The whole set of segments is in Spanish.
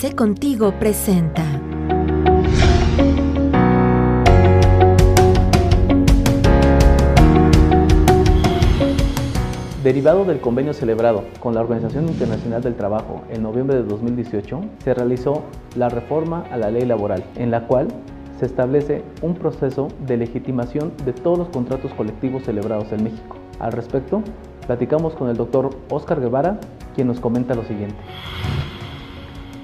ABC Contigo presenta. Derivado del convenio celebrado con la Organización Internacional del Trabajo en noviembre de 2018, se realizó la reforma a la ley laboral, en la cual se establece un proceso de legitimación de todos los contratos colectivos celebrados en México. Al respecto, platicamos con el doctor Oscar Guevara, quien nos comenta lo siguiente.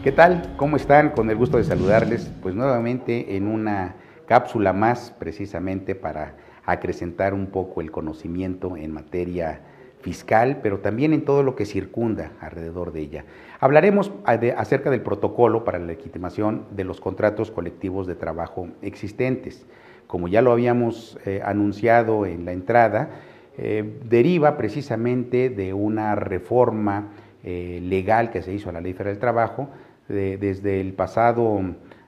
¿Qué tal? ¿Cómo están? Con el gusto de saludarles, pues nuevamente en una cápsula más precisamente para acrecentar un poco el conocimiento en materia fiscal, pero también en todo lo que circunda alrededor de ella. Hablaremos acerca del protocolo para la legitimación de los contratos colectivos de trabajo existentes. Como ya lo habíamos eh, anunciado en la entrada, eh, deriva precisamente de una reforma eh, legal que se hizo a la Ley Federal del Trabajo desde el pasado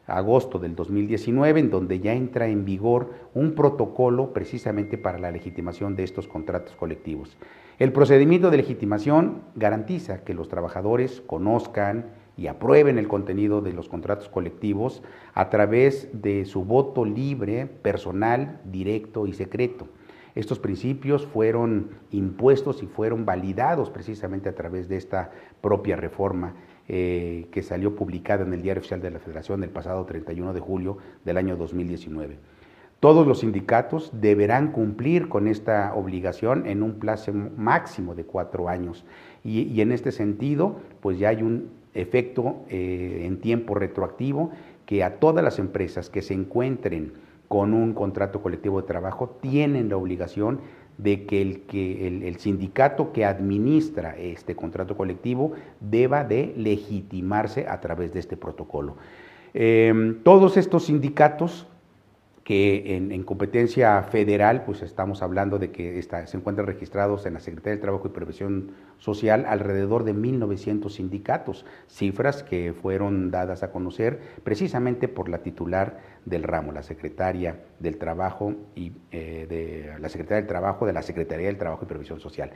agosto del 2019, en donde ya entra en vigor un protocolo precisamente para la legitimación de estos contratos colectivos. El procedimiento de legitimación garantiza que los trabajadores conozcan y aprueben el contenido de los contratos colectivos a través de su voto libre, personal, directo y secreto. Estos principios fueron impuestos y fueron validados precisamente a través de esta propia reforma eh, que salió publicada en el Diario Oficial de la Federación el pasado 31 de julio del año 2019. Todos los sindicatos deberán cumplir con esta obligación en un plazo máximo de cuatro años. Y, en este sentido, pues ya hay un efecto eh, en tiempo retroactivo que a todas las empresas que se encuentren con un contrato colectivo de trabajo tienen la obligación de que el, que el, sindicato que administra este contrato colectivo deba de legitimarse a través de este protocolo. Em, todos estos sindicatos que en, competencia federal, pues estamos hablando de que se encuentran registrados en la Secretaría del Trabajo y Previsión Social alrededor de 1.900 sindicatos, cifras que fueron dadas a conocer precisamente por la titular del ramo, la Secretaria del Trabajo y eh, de la Secretaria del Trabajo de la Secretaría del Trabajo y Previsión Social.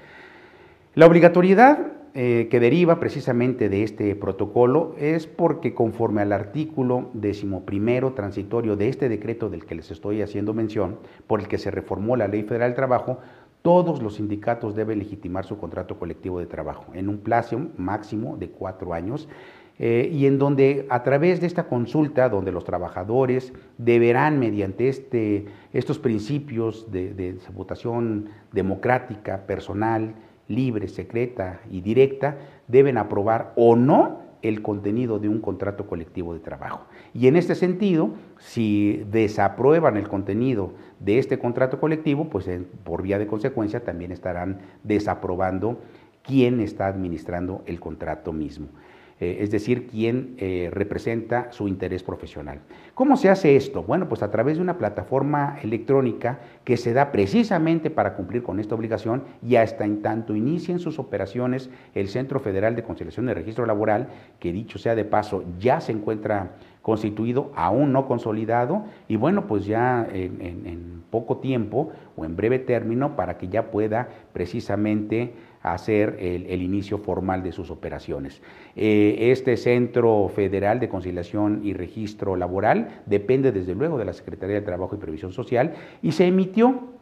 La obligatoriedad eh, que deriva precisamente de este protocolo es porque conforme al artículo decimoprimero transitorio de este decreto del que les estoy haciendo mención, por el que se reformó la Ley Federal del Trabajo, todos los sindicatos deben legitimar su contrato colectivo de trabajo en un plazo máximo de cuatro años eh, y en donde a través de esta consulta, donde los trabajadores deberán, mediante este, estos principios de, de votación democrática, personal, libre, secreta y directa, deben aprobar o no el contenido de un contrato colectivo de trabajo. Y en este sentido, si desaprueban el contenido de este contrato colectivo, pues por vía de consecuencia también estarán desaprobando quién está administrando el contrato mismo. Eh, es decir, quien eh, representa su interés profesional. ¿Cómo se hace esto? Bueno, pues a través de una plataforma electrónica que se da precisamente para cumplir con esta obligación y hasta en tanto inicien sus operaciones el Centro Federal de Conciliación y Registro Laboral, que dicho sea de paso, ya se encuentra constituido, aún no consolidado, y bueno, pues ya en poco tiempo o en breve término para que ya pueda precisamente hacer el, inicio formal de sus operaciones. Eh, este Centro Federal de Conciliación y Registro Laboral depende desde luego de la Secretaría de Trabajo y Previsión Social y se emitió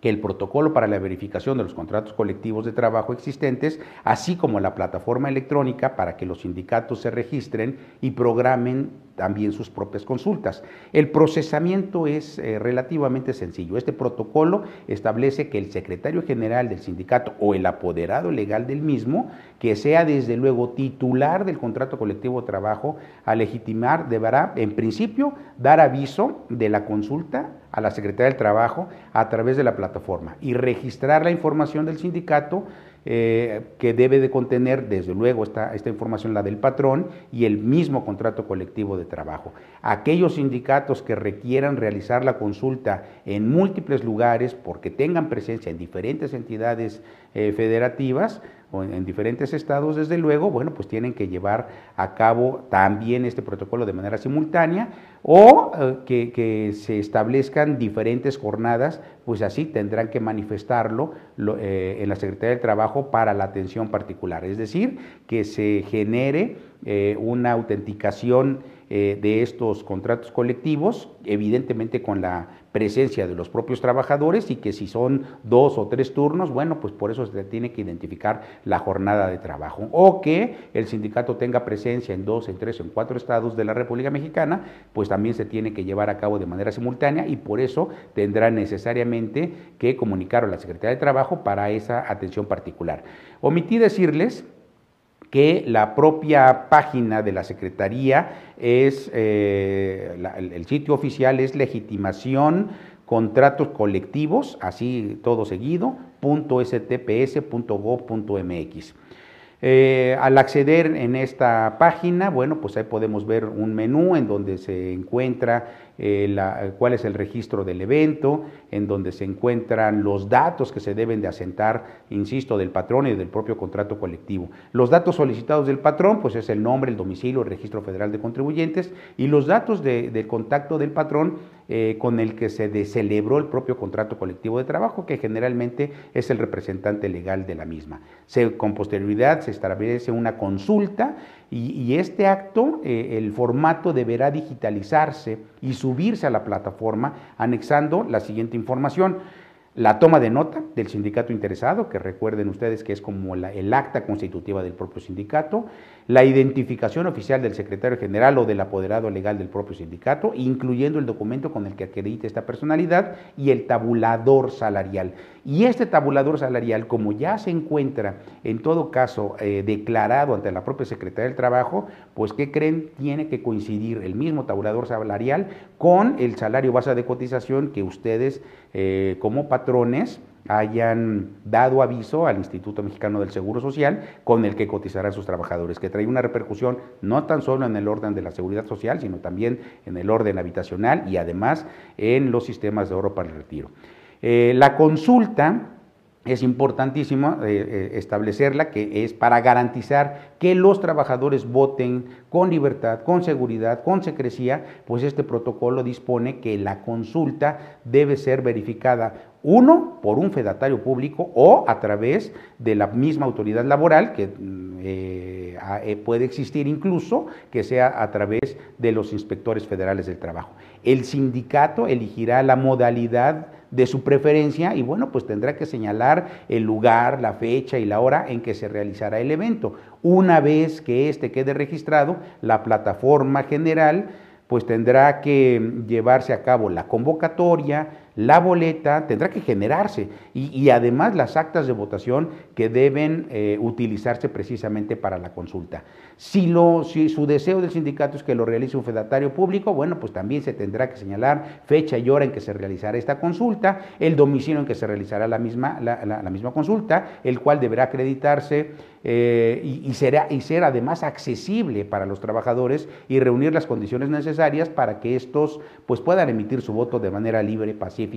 que el protocolo para la verificación de los contratos colectivos de trabajo existentes, así como la plataforma electrónica para que los sindicatos se registren y programen también sus propias consultas. El procesamiento es eh, relativamente sencillo. Este protocolo establece que el secretario general del sindicato o el apoderado legal del mismo, que sea desde luego titular del contrato colectivo de trabajo, a legitimar deberá, en principio, dar aviso de la consulta a la Secretaría del Trabajo a través de la plataforma y registrar la información del sindicato eh, que debe de contener, desde luego, esta, esta información, la del patrón y el mismo contrato colectivo de trabajo. Aquellos sindicatos que requieran realizar la consulta en múltiples lugares porque tengan presencia en diferentes entidades eh, federativas, o en, diferentes estados, desde luego, bueno, pues tienen que llevar a cabo también este protocolo de manera simultánea o eh, que, se establezcan diferentes jornadas, pues así tendrán que manifestarlo eh, en la Secretaría del Trabajo para la atención particular. Es decir, que se genere eh, una autenticación de estos contratos colectivos, evidentemente con la presencia de los propios trabajadores y que si son dos o tres turnos, bueno, pues por eso se tiene que identificar la jornada de trabajo. O que el sindicato tenga presencia en dos, en tres, en cuatro estados de la República Mexicana, pues también se tiene que llevar a cabo de manera simultánea y por eso tendrá necesariamente que comunicar a la Secretaría de Trabajo para esa atención particular. Omití decirles que la propia página de la Secretaría es, eh, el, sitio oficial es legitimación contratos colectivos, así todo seguido, .stps.gov.mx. Eh, al acceder en esta página, bueno, pues ahí podemos ver un menú en donde se encuentra eh, cuál es el registro del evento, en donde se encuentran los datos que se deben de asentar, insisto, del patrón y del propio contrato colectivo. Los datos solicitados del patrón, pues es el nombre, el domicilio, el registro federal de contribuyentes y los datos del contacto del patrón eh, con el que se celebró el propio contrato colectivo de trabajo, que generalmente es el representante legal de la misma. Se, con posterioridad se establece una consulta y, este acto, eh, el formato deberá digitalizarse y subirse a la plataforma anexando la siguiente información. La toma de nota del sindicato interesado, que recuerden ustedes que es como el acta constitutiva del propio sindicato, la identificación oficial del secretario general o del apoderado legal del propio sindicato, incluyendo el documento con el que acredite esta personalidad y el tabulador salarial. Y este tabulador salarial, como ya se encuentra en todo caso eh, declarado ante la propia Secretaría del Trabajo, pues ¿qué creen? Tiene que coincidir el mismo tabulador salarial con el salario base de cotización que ustedes eh, como patrones hayan dado aviso al Instituto Mexicano del Seguro Social con el que cotizarán sus trabajadores, que trae una repercusión no tan solo en el orden de la seguridad social, sino también en el orden habitacional y además en los sistemas de oro para el retiro. Eh, la consulta es importantísimo eh, eh, establecerla, que es para garantizar que los trabajadores voten con libertad, con seguridad, con secrecía, pues este protocolo dispone que la consulta debe ser verificada, uno, por un fedatario público o a través de la misma autoridad laboral, que mm, puede existir incluso que sea a través de los inspectores federales del trabajo. El sindicato elegirá la modalidad de su preferencia y bueno, pues tendrá que señalar el lugar, la fecha y la hora en que se realizará el evento. Una vez que éste quede registrado, la plataforma general pues tendrá que llevarse a cabo la convocatoria, la boleta, tendrá que generarse y, además las actas de votación que deben eh, utilizarse precisamente para la consulta. Si, su deseo del sindicato es que lo realice un fedatario público, bueno, pues también se tendrá que señalar fecha y hora en que se realizará esta consulta, el domicilio en que se realizará la misma, la, misma consulta, el cual deberá acreditarse eh, y, será, y ser además accesible para los trabajadores y reunir las condiciones necesarias para que estos pues, puedan emitir su voto de manera libre, pacífica,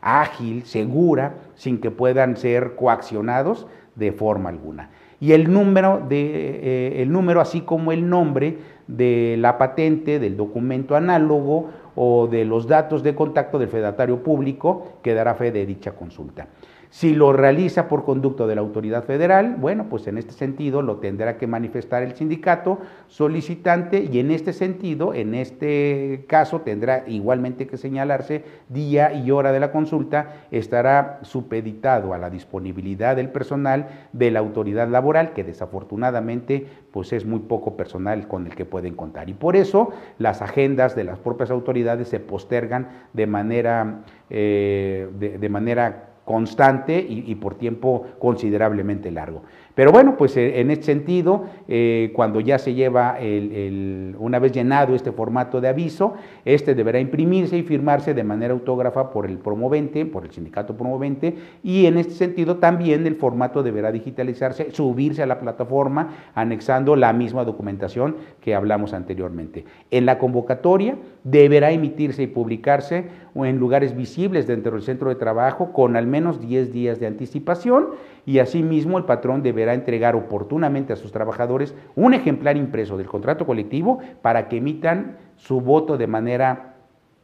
ágil, segura, sin que puedan ser coaccionados de forma alguna y el número, de, eh, el número así como el nombre de la patente, del documento análogo o de los datos de contacto del fedatario público que dará fe de dicha consulta. Si lo realiza por conducto de la autoridad federal, bueno, pues en este sentido lo tendrá que manifestar el sindicato solicitante y en este sentido, en este caso, tendrá igualmente que señalarse día y hora de la consulta, estará supeditado a la disponibilidad del personal de la autoridad laboral, que desafortunadamente pues es muy poco personal con el que pueden contar. Y por eso las agendas de las propias autoridades se postergan de manera, eh, de manera constante y, por tiempo considerablemente largo. Pero bueno, pues eh, en este sentido, eh, cuando ya se lleva el, una vez llenado este formato de aviso, este deberá imprimirse y firmarse de manera autógrafa por el promovente, por el sindicato promovente, y en este sentido también el formato deberá digitalizarse, subirse a la plataforma, anexando la misma documentación que hablamos anteriormente. En la convocatoria deberá emitirse y publicarse en lugares visibles dentro del centro de trabajo con al menos 10 días de anticipación y asimismo el patrón deberá entregar oportunamente a sus trabajadores un ejemplar impreso del contrato colectivo para que emitan su voto de manera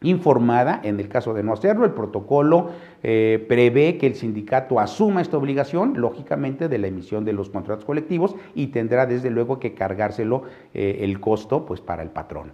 informada, en el caso de no hacerlo, el protocolo eh, prevé que el sindicato asuma esta obligación, lógicamente, de la emisión de los contratos colectivos y tendrá desde luego que cargárselo eh, el costo pues, para el patrón.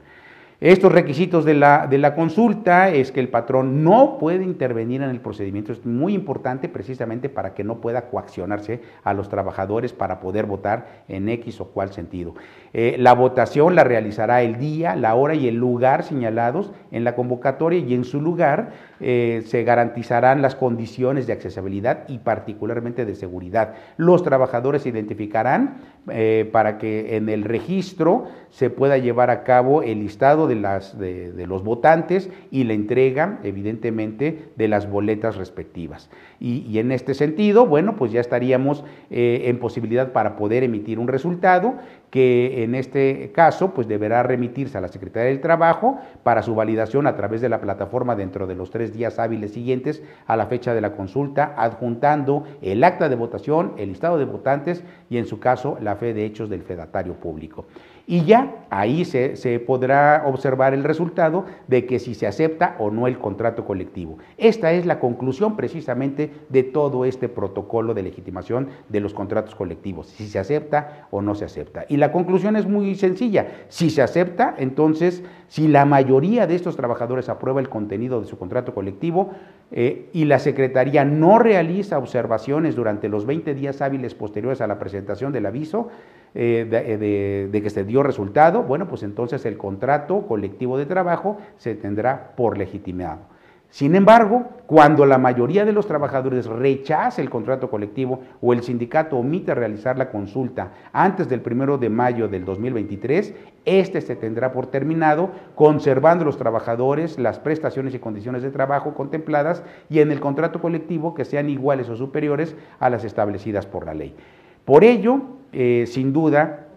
Estos requisitos de la, de la, consulta es que el patrón no puede intervenir en el procedimiento. Es muy importante precisamente para que no pueda coaccionarse a los trabajadores para poder votar en X o cual sentido. Eh, la votación la realizará el día, la hora y el lugar señalados en la convocatoria y en su lugar eh, se garantizarán las condiciones de accesibilidad y particularmente de seguridad. Los trabajadores se identificarán eh, para que en el registro se pueda llevar a cabo el listado de, los votantes y la entrega, evidentemente, de las boletas respectivas. Y, en este sentido, bueno, pues ya estaríamos eh, en posibilidad para poder emitir un resultado que en este caso pues deberá remitirse a la Secretaría del Trabajo para su validación a través de la plataforma dentro de los tres días hábiles siguientes a la fecha de la consulta, adjuntando el acta de votación, el listado de votantes y en su caso la fe de hechos del fedatario público y ya ahí se, podrá observar el resultado de que si se acepta o no el contrato colectivo. Esta es la conclusión precisamente de todo este protocolo de legitimación de los contratos colectivos, si se acepta o no se acepta. Y la conclusión es muy sencilla, si se acepta, entonces si la mayoría de estos trabajadores aprueba el contenido de su contrato colectivo eh, y la Secretaría no realiza observaciones durante los 20 días hábiles posteriores a la presentación del aviso, eh, eh, de, que se dio resultado, bueno, pues entonces el contrato colectivo de trabajo se tendrá por legitimado. Sin embargo, cuando la mayoría de los trabajadores rechace el contrato colectivo o el sindicato omite realizar la consulta antes del primero de mayo del 2023, este se tendrá por terminado, conservando los trabajadores las prestaciones y condiciones de trabajo contempladas y en el contrato colectivo que sean iguales o superiores a las establecidas por la ley. Por ello, eh, sin duda,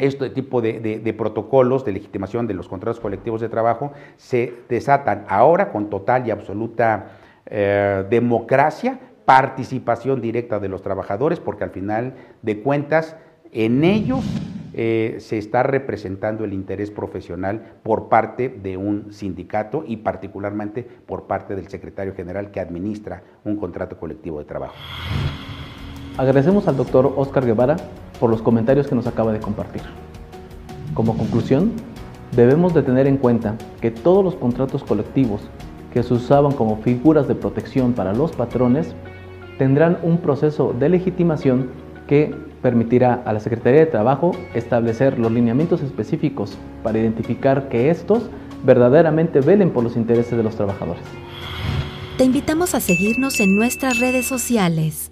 este tipo de, protocolos de legitimación de los contratos colectivos de trabajo se desatan ahora con total y absoluta eh, democracia, participación directa de los trabajadores, porque al final de cuentas en ellos eh, se está representando el interés profesional por parte de un sindicato y particularmente por parte del secretario general que administra un contrato colectivo de trabajo. Agradecemos al doctor Oscar Guevara por los comentarios que nos acaba de compartir. Como conclusión, debemos de tener en cuenta que todos los contratos colectivos que se usaban como figuras de protección para los patrones tendrán un proceso de legitimación que permitirá a la Secretaría de Trabajo establecer los lineamientos específicos para identificar que estos verdaderamente velen por los intereses de los trabajadores. Te invitamos a seguirnos en nuestras redes sociales.